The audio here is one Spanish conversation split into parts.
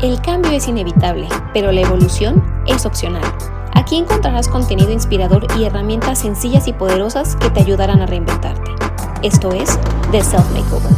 El cambio es inevitable, pero la evolución es opcional. Aquí encontrarás contenido inspirador y herramientas sencillas y poderosas que te ayudarán a reinventarte. Esto es The Self Makeover.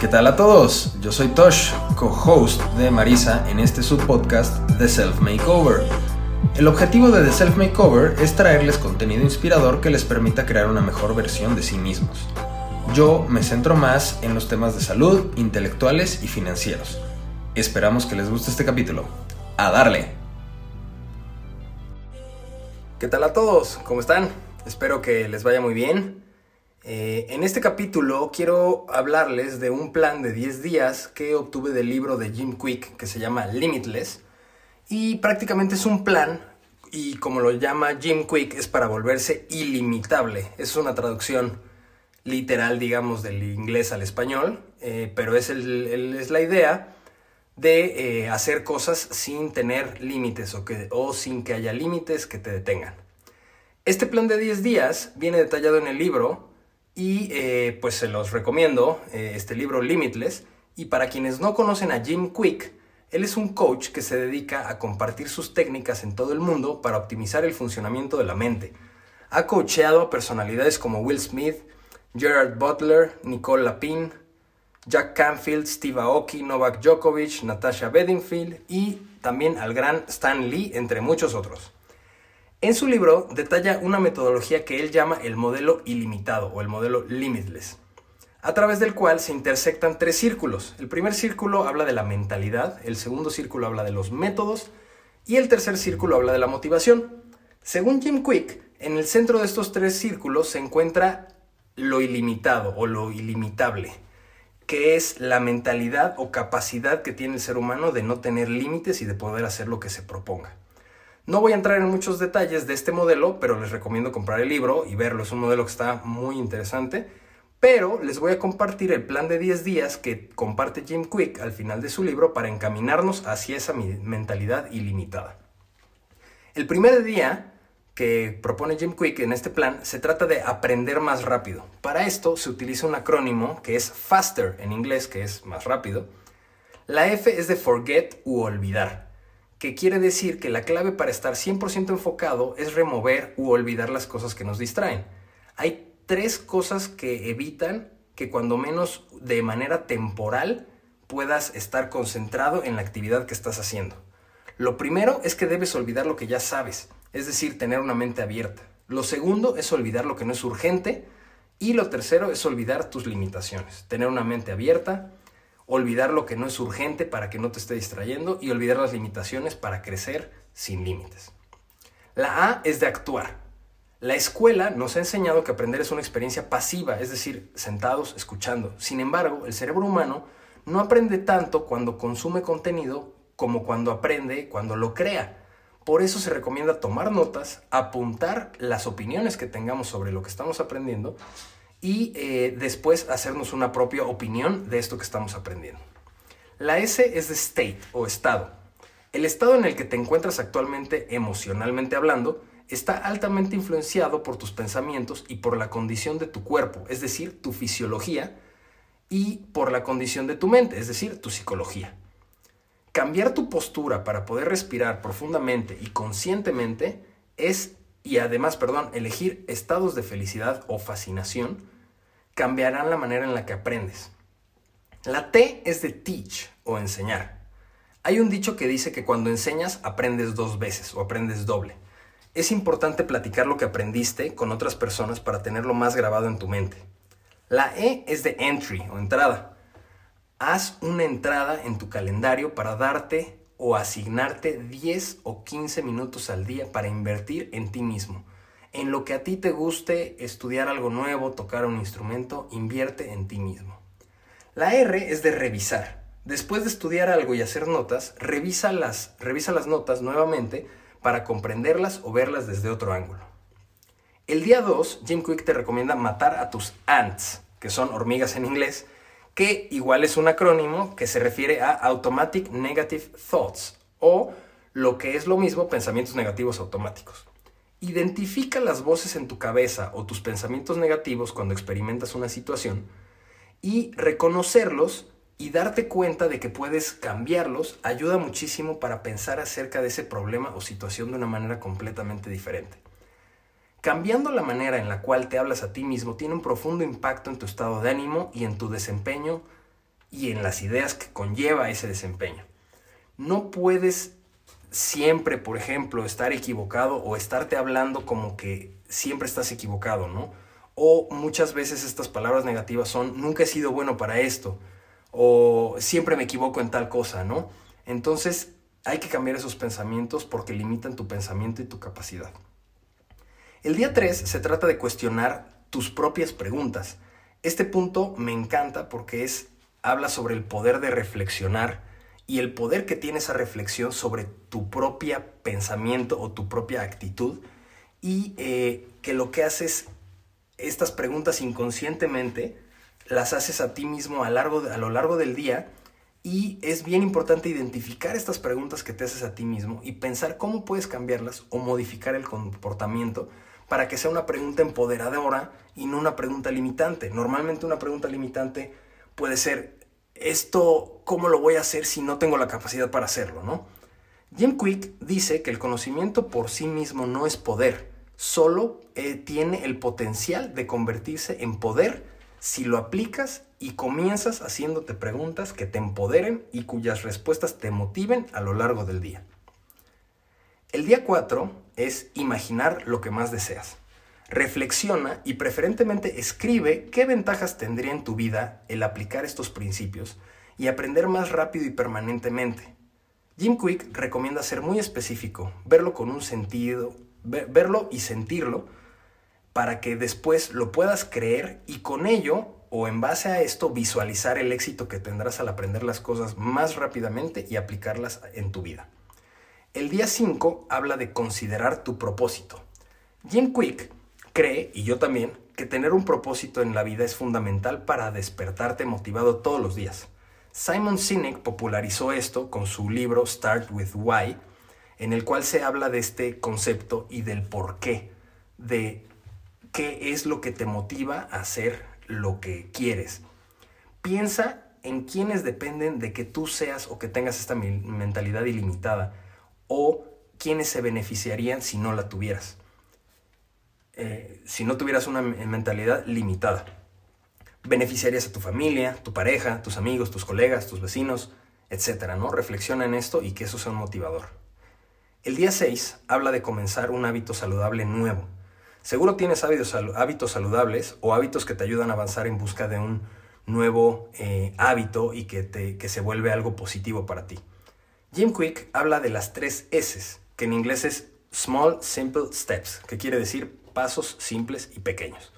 ¿Qué tal a todos? Yo soy Tosh, co-host de Marisa en este subpodcast The Self Makeover. El objetivo de The Self Makeover es traerles contenido inspirador que les permita crear una mejor versión de sí mismos. Yo me centro más en los temas de salud, intelectuales y financieros. Esperamos que les guste este capítulo. ¡A darle! ¿Qué tal a todos? ¿Cómo están? Espero que les vaya muy bien. Eh, en este capítulo quiero hablarles de un plan de 10 días que obtuve del libro de Jim Quick que se llama Limitless. Y prácticamente es un plan, y como lo llama Jim Quick, es para volverse ilimitable. Es una traducción literal, digamos, del inglés al español, eh, pero es, es, la idea de eh, hacer cosas sin tener límites o, que, o sin que haya límites que te detengan. Este plan de 10 días viene detallado en el libro y eh, pues se los recomiendo, este libro Limitless. Y para quienes no conocen a Jim Quick, él es un coach que se dedica a compartir sus técnicas en todo el mundo para optimizar el funcionamiento de la mente. Ha coacheado a personalidades como Will Smith, Gerard Butler, Nicole Lapin, Jack Canfield, Steve Aoki, Novak Djokovic, Natasha Bedingfield y también al gran Stan Lee, entre muchos otros. En su libro detalla una metodología que él llama el modelo ilimitado o el modelo limitless, a través del cual se intersectan tres círculos. El primer círculo habla de la mentalidad, el segundo círculo habla de los métodos y el tercer círculo habla de la motivación. Según Jim Quick, en el centro de estos tres círculos se encuentra lo ilimitado o lo ilimitable, que es la mentalidad o capacidad que tiene el ser humano de no tener límites y de poder hacer lo que se proponga. No voy a entrar en muchos detalles de este modelo, pero les recomiendo comprar el libro y verlo. Es un modelo que está muy interesante. Pero les voy a compartir el plan de 10 días que comparte Jim Quick al final de su libro para encaminarnos hacia esa mentalidad ilimitada. El primer día que propone Jim Quick en este plan se trata de aprender más rápido. Para esto se utiliza un acrónimo que es FASTER en inglés, que es más rápido. La F es de forget u olvidar, que quiere decir que la clave para estar 100% enfocado es remover u olvidar las cosas que nos distraen. Hay tres cosas que evitan que cuando menos de manera temporal puedas estar concentrado en la actividad que estás haciendo. Lo primero es que debes olvidar lo que ya sabes es decir, tener una mente abierta. Lo segundo es olvidar lo que no es urgente y lo tercero es olvidar tus limitaciones, tener una mente abierta, olvidar lo que no es urgente para que no te esté distrayendo y olvidar las limitaciones para crecer sin límites. La A es de actuar. La escuela nos ha enseñado que aprender es una experiencia pasiva, es decir, sentados escuchando. Sin embargo, el cerebro humano no aprende tanto cuando consume contenido como cuando aprende cuando lo crea. Por eso se recomienda tomar notas, apuntar las opiniones que tengamos sobre lo que estamos aprendiendo y eh, después hacernos una propia opinión de esto que estamos aprendiendo. La S es de state o estado. El estado en el que te encuentras actualmente emocionalmente hablando está altamente influenciado por tus pensamientos y por la condición de tu cuerpo, es decir, tu fisiología, y por la condición de tu mente, es decir, tu psicología. Cambiar tu postura para poder respirar profundamente y conscientemente es, y además, perdón, elegir estados de felicidad o fascinación, cambiarán la manera en la que aprendes. La T es de teach o enseñar. Hay un dicho que dice que cuando enseñas aprendes dos veces o aprendes doble. Es importante platicar lo que aprendiste con otras personas para tenerlo más grabado en tu mente. La E es de entry o entrada haz una entrada en tu calendario para darte o asignarte 10 o 15 minutos al día para invertir en ti mismo. En lo que a ti te guste, estudiar algo nuevo, tocar un instrumento, invierte en ti mismo. La R es de revisar. Después de estudiar algo y hacer notas, revisa las, revisa las notas nuevamente para comprenderlas o verlas desde otro ángulo. El día 2, Jim Quick te recomienda matar a tus ants, que son hormigas en inglés, que igual es un acrónimo que se refiere a Automatic Negative Thoughts o lo que es lo mismo pensamientos negativos automáticos. Identifica las voces en tu cabeza o tus pensamientos negativos cuando experimentas una situación y reconocerlos y darte cuenta de que puedes cambiarlos ayuda muchísimo para pensar acerca de ese problema o situación de una manera completamente diferente. Cambiando la manera en la cual te hablas a ti mismo tiene un profundo impacto en tu estado de ánimo y en tu desempeño y en las ideas que conlleva ese desempeño. No puedes siempre, por ejemplo, estar equivocado o estarte hablando como que siempre estás equivocado, ¿no? O muchas veces estas palabras negativas son nunca he sido bueno para esto o siempre me equivoco en tal cosa, ¿no? Entonces hay que cambiar esos pensamientos porque limitan tu pensamiento y tu capacidad. El día 3 se trata de cuestionar tus propias preguntas. Este punto me encanta porque es habla sobre el poder de reflexionar y el poder que tiene esa reflexión sobre tu propia pensamiento o tu propia actitud y eh, que lo que haces, estas preguntas inconscientemente, las haces a ti mismo a, a lo largo del día y es bien importante identificar estas preguntas que te haces a ti mismo y pensar cómo puedes cambiarlas o modificar el comportamiento para que sea una pregunta empoderadora y no una pregunta limitante. Normalmente una pregunta limitante puede ser, esto, ¿cómo lo voy a hacer si no tengo la capacidad para hacerlo, no? Jim Quick dice que el conocimiento por sí mismo no es poder, solo eh, tiene el potencial de convertirse en poder si lo aplicas y comienzas haciéndote preguntas que te empoderen y cuyas respuestas te motiven a lo largo del día. El día 4 es imaginar lo que más deseas. Reflexiona y preferentemente escribe qué ventajas tendría en tu vida el aplicar estos principios y aprender más rápido y permanentemente. Jim Quick recomienda ser muy específico, verlo con un sentido, verlo y sentirlo para que después lo puedas creer y con ello o en base a esto visualizar el éxito que tendrás al aprender las cosas más rápidamente y aplicarlas en tu vida. El día 5 habla de considerar tu propósito. Jim Quick cree, y yo también, que tener un propósito en la vida es fundamental para despertarte motivado todos los días. Simon Sinek popularizó esto con su libro Start with Why, en el cual se habla de este concepto y del por qué, de qué es lo que te motiva a hacer lo que quieres. Piensa en quienes dependen de que tú seas o que tengas esta mentalidad ilimitada o quienes se beneficiarían si no la tuvieras. Eh, si no tuvieras una mentalidad limitada. Beneficiarías a tu familia, tu pareja, tus amigos, tus colegas, tus vecinos, etc. ¿no? Reflexiona en esto y que eso sea un motivador. El día 6 habla de comenzar un hábito saludable nuevo. Seguro tienes hábitos, saludables o hábitos que te ayudan a avanzar en busca de un nuevo eh, hábito y que, te, que se vuelve algo positivo para ti. Jim Quick habla de las tres S, que en inglés es Small Simple Steps, que quiere decir pasos simples y pequeños.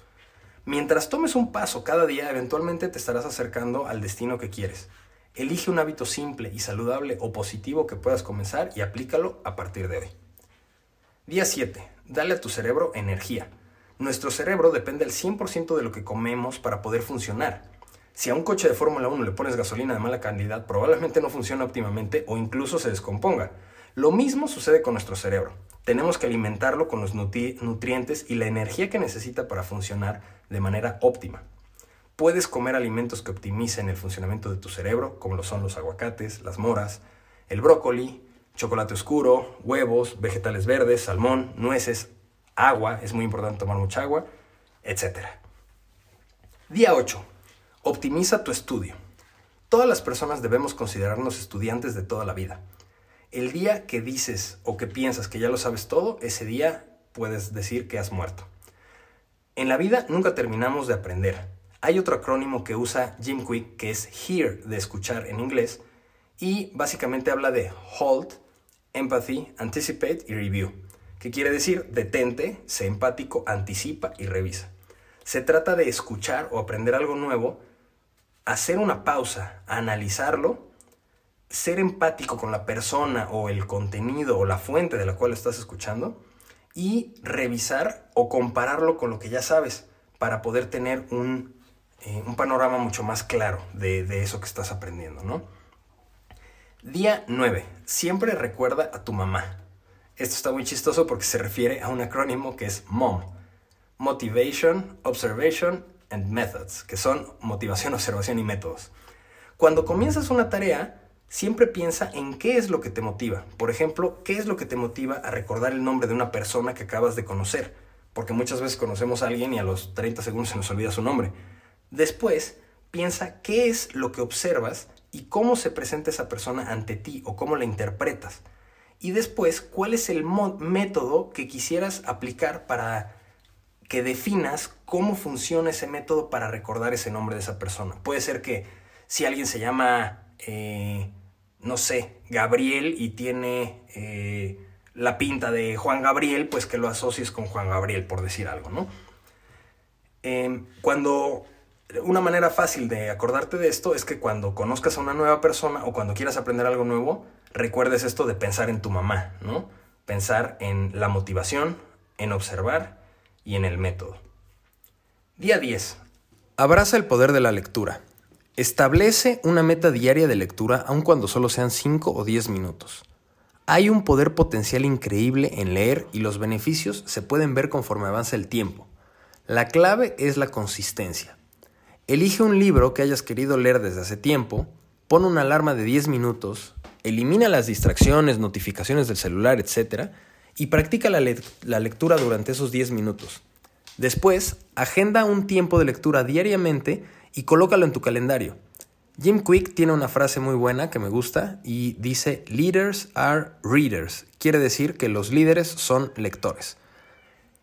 Mientras tomes un paso cada día, eventualmente te estarás acercando al destino que quieres. Elige un hábito simple y saludable o positivo que puedas comenzar y aplícalo a partir de hoy. Día 7. Dale a tu cerebro energía. Nuestro cerebro depende al 100% de lo que comemos para poder funcionar. Si a un coche de Fórmula 1 le pones gasolina de mala calidad, probablemente no funcione óptimamente o incluso se descomponga. Lo mismo sucede con nuestro cerebro. Tenemos que alimentarlo con los nutrientes y la energía que necesita para funcionar de manera óptima. Puedes comer alimentos que optimicen el funcionamiento de tu cerebro, como lo son los aguacates, las moras, el brócoli, chocolate oscuro, huevos, vegetales verdes, salmón, nueces, agua, es muy importante tomar mucha agua, etc. Día 8. Optimiza tu estudio. Todas las personas debemos considerarnos estudiantes de toda la vida. El día que dices o que piensas que ya lo sabes todo, ese día puedes decir que has muerto. En la vida nunca terminamos de aprender. Hay otro acrónimo que usa Jim Quick que es hear, de escuchar en inglés, y básicamente habla de hold, empathy, anticipate y review, que quiere decir detente, sé empático, anticipa y revisa. Se trata de escuchar o aprender algo nuevo, hacer una pausa, analizarlo ser empático con la persona o el contenido o la fuente de la cual estás escuchando y revisar o compararlo con lo que ya sabes para poder tener un, eh, panorama mucho más claro de, eso que estás aprendiendo, ¿no? Día 9. Siempre recuerda a tu mamá. Esto está muy chistoso porque se refiere a un acrónimo que es MOM. Motivation, Observation and Methods, que son motivación, observación y métodos. Cuando comienzas una tarea, siempre piensa en qué es lo que te motiva. Por ejemplo, qué es lo que te motiva a recordar el nombre de una persona que acabas de conocer. Porque muchas veces conocemos a alguien y a los 30 segundos se nos olvida su nombre. Después, piensa qué es lo que observas y cómo se presenta esa persona ante ti o cómo la interpretas. Y después, cuál es el método que quisieras aplicar para que definas cómo funciona ese método para recordar ese nombre de esa persona. Puede ser que si alguien se llama eh, no sé, Gabriel y tiene eh, la pinta de Juan Gabriel, pues que lo asocies con Juan Gabriel, por decir algo, ¿no? Em, cuando una manera fácil de acordarte de esto es que cuando conozcas a una nueva persona o cuando quieras aprender algo nuevo, recuerdes esto de pensar en tu mamá, ¿no? Pensar en la motivación, en observar y en el método. Día 10. Abraza el poder de la lectura. Establece una meta diaria de lectura aun cuando solo sean 5 o 10 minutos. Hay un poder potencial increíble en leer y los beneficios se pueden ver conforme avanza el tiempo. La clave es la consistencia. Elige un libro que hayas querido leer desde hace tiempo, pon una alarma de 10 minutos, elimina las distracciones, notificaciones del celular, etc. y practica la, la lectura durante esos 10 minutos. Después, agenda un tiempo de lectura diariamente y colócalo en tu calendario. Jim Quick tiene una frase muy buena que me gusta y dice, Leaders are readers. Quiere decir que los líderes son lectores.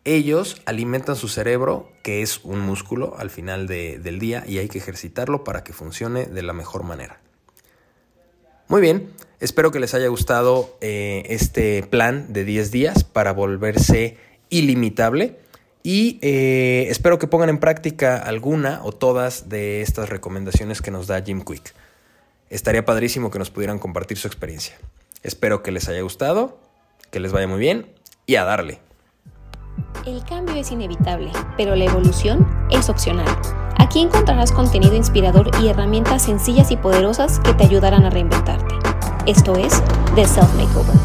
Ellos alimentan su cerebro, que es un músculo al final del día, y hay que ejercitarlo para que funcione de la mejor manera. Muy bien, espero que les haya gustado eh, este plan de 10 días para volverse ilimitable. Y eh, espero que pongan en práctica alguna o todas de estas recomendaciones que nos da Jim Quick. Estaría padrísimo que nos pudieran compartir su experiencia. Espero que les haya gustado, que les vaya muy bien y a darle. El cambio es inevitable, pero la evolución es opcional. Aquí encontrarás contenido inspirador y herramientas sencillas y poderosas que te ayudarán a reinventarte. Esto es The Self Makeover.